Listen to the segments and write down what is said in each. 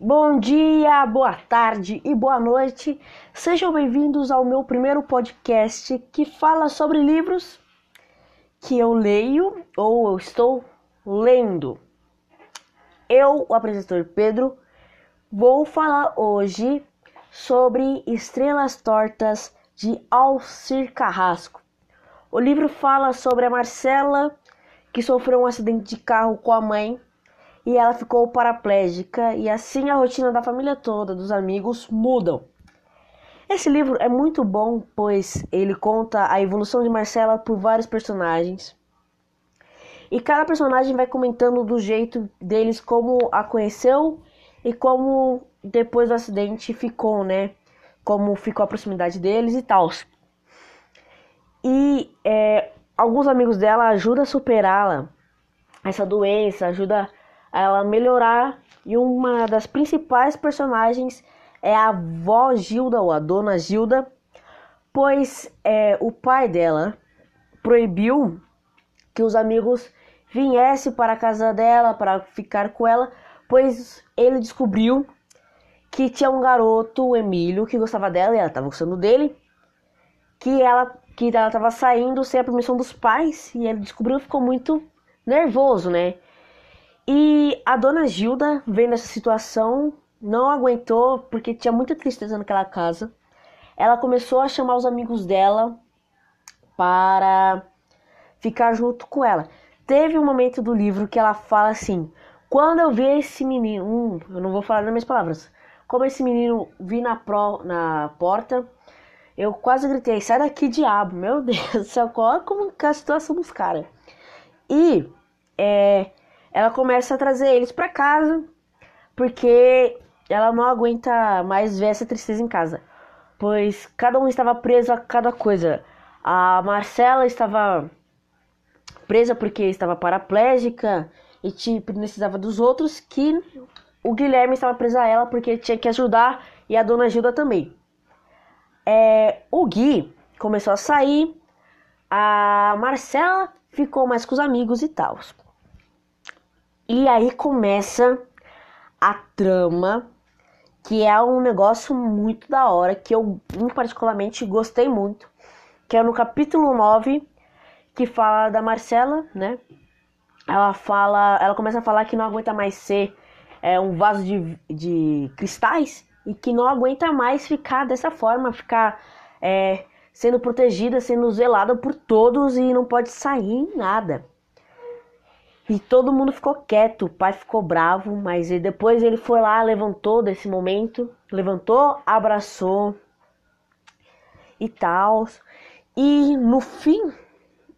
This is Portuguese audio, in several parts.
Bom dia, boa tarde e boa noite. Sejam bem-vindos ao meu primeiro podcast que fala sobre livros que eu leio ou eu estou lendo. Eu, o apresentador Pedro, vou falar hoje sobre Estrelas Tortas de Alcir Carrasco. O livro fala sobre a Marcela que sofreu um acidente de carro com a mãe e ela ficou paraplégica e assim a rotina da família toda, dos amigos mudam. Esse livro é muito bom, pois ele conta a evolução de Marcela por vários personagens. E cada personagem vai comentando do jeito deles como a conheceu e como depois do acidente ficou, né? Como ficou a proximidade deles e tal. E é, alguns amigos dela ajudam a superá-la, essa doença, ajuda ela melhorar. E uma das principais personagens é a avó Gilda, ou a dona Gilda, pois é, o pai dela proibiu que os amigos viessem para a casa dela para ficar com ela, pois ele descobriu que tinha um garoto, o Emílio, que gostava dela e ela estava gostando dele, que ela que ela estava saindo sem a permissão dos pais e ele descobriu ficou muito nervoso, né? E a dona Gilda, vendo essa situação, não aguentou porque tinha muita tristeza naquela casa. Ela começou a chamar os amigos dela para ficar junto com ela. Teve um momento do livro que ela fala assim: Quando eu vi esse menino, hum, eu não vou falar nas minhas palavras, como esse menino vi na, pro, na porta, eu quase gritei: Sai daqui, diabo! Meu Deus do céu, como é a situação dos caras. E é, ela começa a trazer eles para casa porque ela não aguenta mais ver essa tristeza em casa, pois cada um estava preso a cada coisa. A Marcela estava presa porque estava paraplégica e tipo, precisava dos outros, que o Guilherme estava preso a ela porque tinha que ajudar e a dona Gilda também. É, o Gui começou a sair, a Marcela ficou mais com os amigos e tal. E aí começa a trama, que é um negócio muito da hora, que eu particularmente gostei muito, que é no capítulo 9, que fala da Marcela, né? Ela fala, ela começa a falar que não aguenta mais ser é, um vaso de, de cristais e que não aguenta mais ficar dessa forma, ficar é, sendo protegida, sendo zelada por todos e não pode sair em nada. E todo mundo ficou quieto, o pai ficou bravo, mas depois ele foi lá, levantou desse momento, levantou, abraçou e tal. E no fim,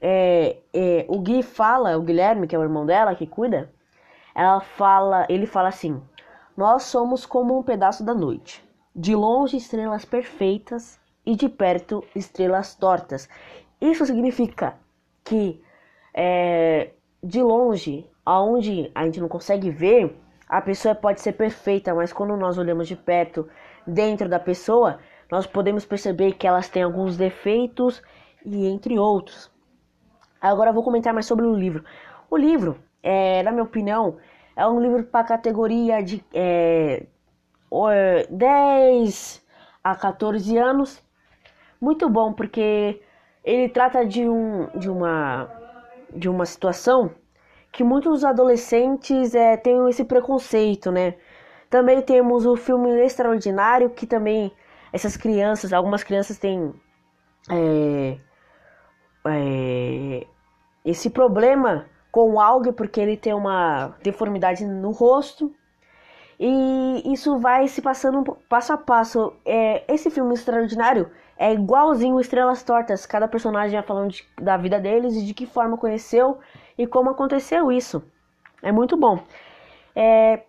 é, é, o Gui fala, o Guilherme, que é o irmão dela, que cuida, ela fala, ele fala assim: Nós somos como um pedaço da noite, de longe estrelas perfeitas e de perto estrelas tortas. Isso significa que é, de longe, aonde a gente não consegue ver, a pessoa pode ser perfeita, mas quando nós olhamos de perto, dentro da pessoa, nós podemos perceber que elas têm alguns defeitos e entre outros. Agora eu vou comentar mais sobre o livro. O livro, é, na minha opinião, é um livro para categoria de é, 10 a 14 anos. Muito bom, porque ele trata de, um, de uma de uma situação que muitos adolescentes é, têm esse preconceito, né? Também temos o filme Extraordinário, que também essas crianças, algumas crianças têm é, é, esse problema com o algue porque ele tem uma deformidade no rosto. E isso vai se passando passo a passo. É, esse filme extraordinário é igualzinho Estrelas Tortas, cada personagem vai falando de, da vida deles e de que forma conheceu e como aconteceu isso. É muito bom. É,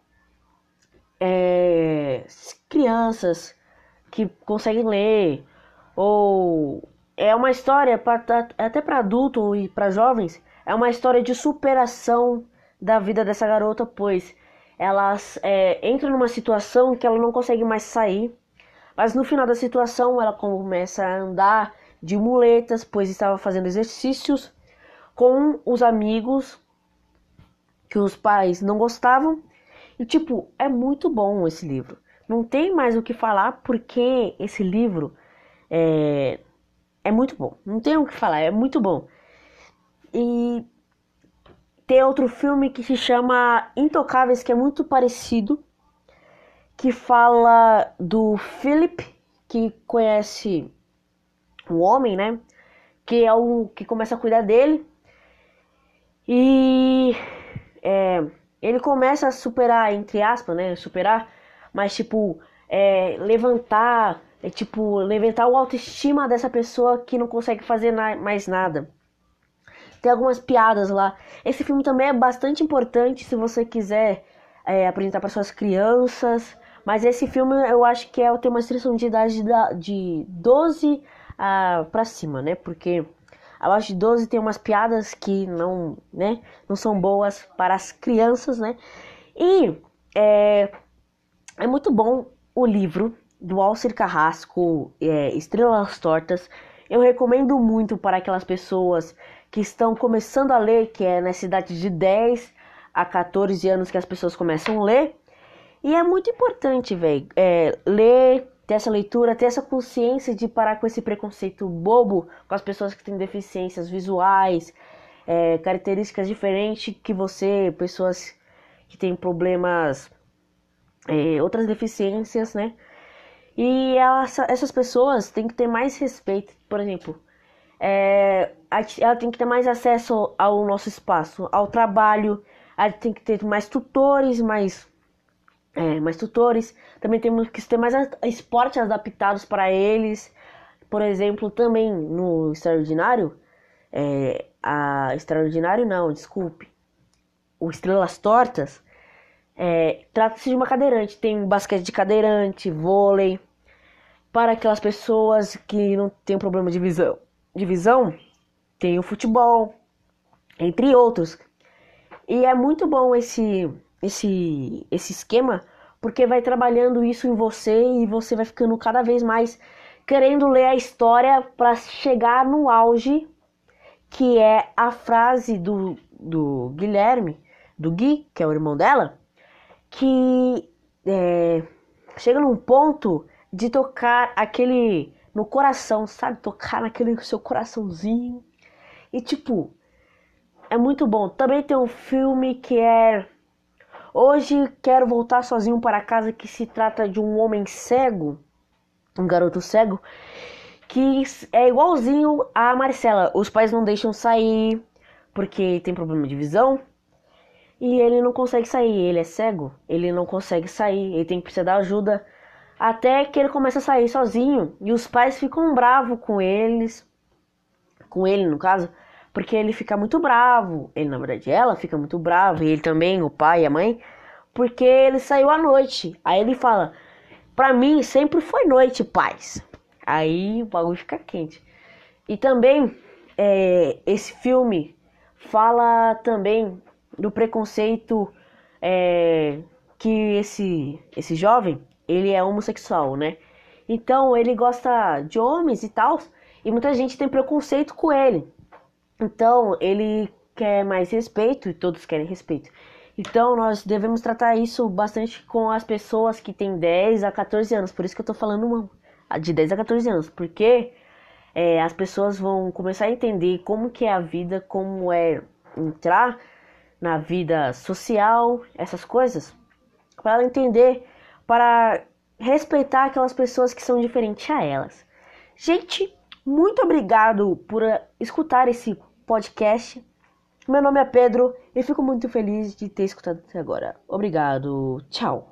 é, crianças que conseguem ler, ou é uma história até para adulto e para jovens, é uma história de superação da vida dessa garota, pois elas é, entram numa situação que ela não consegue mais sair mas no final da situação, ela começa a andar de muletas, pois estava fazendo exercícios com os amigos que os pais não gostavam. E tipo, é muito bom esse livro. Não tem mais o que falar porque esse livro é, é muito bom. Não tem o que falar, é muito bom. E tem outro filme que se chama Intocáveis, que é muito parecido, que fala do Philip, que conhece um homem, né? Que é o que começa a cuidar dele. E é, ele começa a superar, entre aspas, né? Superar, mas tipo, é, levantar, é, tipo, levantar o autoestima dessa pessoa que não consegue fazer na mais nada. Tem algumas piadas lá. Esse filme também é bastante importante se você quiser é, apresentar para suas crianças. Mas esse filme eu acho que é, tem uma restrição de idade de 12 a, pra cima, né? Porque abaixo de 12 tem umas piadas que não, né, não são boas para as crianças, né? E é, é muito bom o livro do Alcir Carrasco, é, Estrelas Tortas. Eu recomendo muito para aquelas pessoas que estão começando a ler, que é nessa idade de 10 a 14 anos que as pessoas começam a ler. E é muito importante, velho, é, ler, ter essa leitura, ter essa consciência de parar com esse preconceito bobo com as pessoas que têm deficiências visuais, é, características diferentes que você, pessoas que têm problemas, é, outras deficiências, né? E elas, essas pessoas têm que ter mais respeito, por exemplo, é, ela tem que ter mais acesso ao nosso espaço, ao trabalho, ela tem que ter mais tutores, mais, é, mais tutores. Também temos que ter mais esportes adaptados para eles. Por exemplo, também no extraordinário, é, a extraordinário não, desculpe, o Estrelas Tortas, é, trata-se de uma cadeirante. Tem basquete de cadeirante, vôlei, para aquelas pessoas que não têm problema de visão divisão tem o futebol, entre outros. E é muito bom esse esse esse esquema, porque vai trabalhando isso em você e você vai ficando cada vez mais querendo ler a história para chegar no auge, que é a frase do, do Guilherme, do Gui, que é o irmão dela, que é, chega num ponto de tocar aquele no coração, sabe? Tocar naquele seu coraçãozinho. E tipo, é muito bom. Também tem um filme que é Hoje quero voltar sozinho para casa que se trata de um homem cego, um garoto cego, que é igualzinho a Marcela. Os pais não deixam sair porque tem problema de visão. E ele não consegue sair, ele é cego, ele não consegue sair, ele tem que precisar da ajuda até que ele começa a sair sozinho e os pais ficam bravos com eles, com ele no caso, porque ele fica muito bravo. Ele, na verdade, ela fica muito brava, e ele também, o pai e a mãe, porque ele saiu à noite. Aí ele fala: Pra mim sempre foi noite, pais. Aí o bagulho fica quente. E também, é, esse filme fala também do preconceito é, que esse, esse jovem ele é homossexual, né? Então ele gosta de homens e tal, e muita gente tem preconceito com ele. Então ele quer mais respeito e todos querem respeito. Então nós devemos tratar isso bastante com as pessoas que têm 10 a 14 anos. Por isso que eu tô falando uma, de 10 a 14 anos, porque é, as pessoas vão começar a entender como que é a vida, como é entrar na vida social, essas coisas, para ela entender para respeitar aquelas pessoas que são diferentes a elas. Gente, muito obrigado por eh, escutar esse podcast. Meu nome é Pedro e fico muito feliz de ter escutado até agora. Obrigado. Tchau.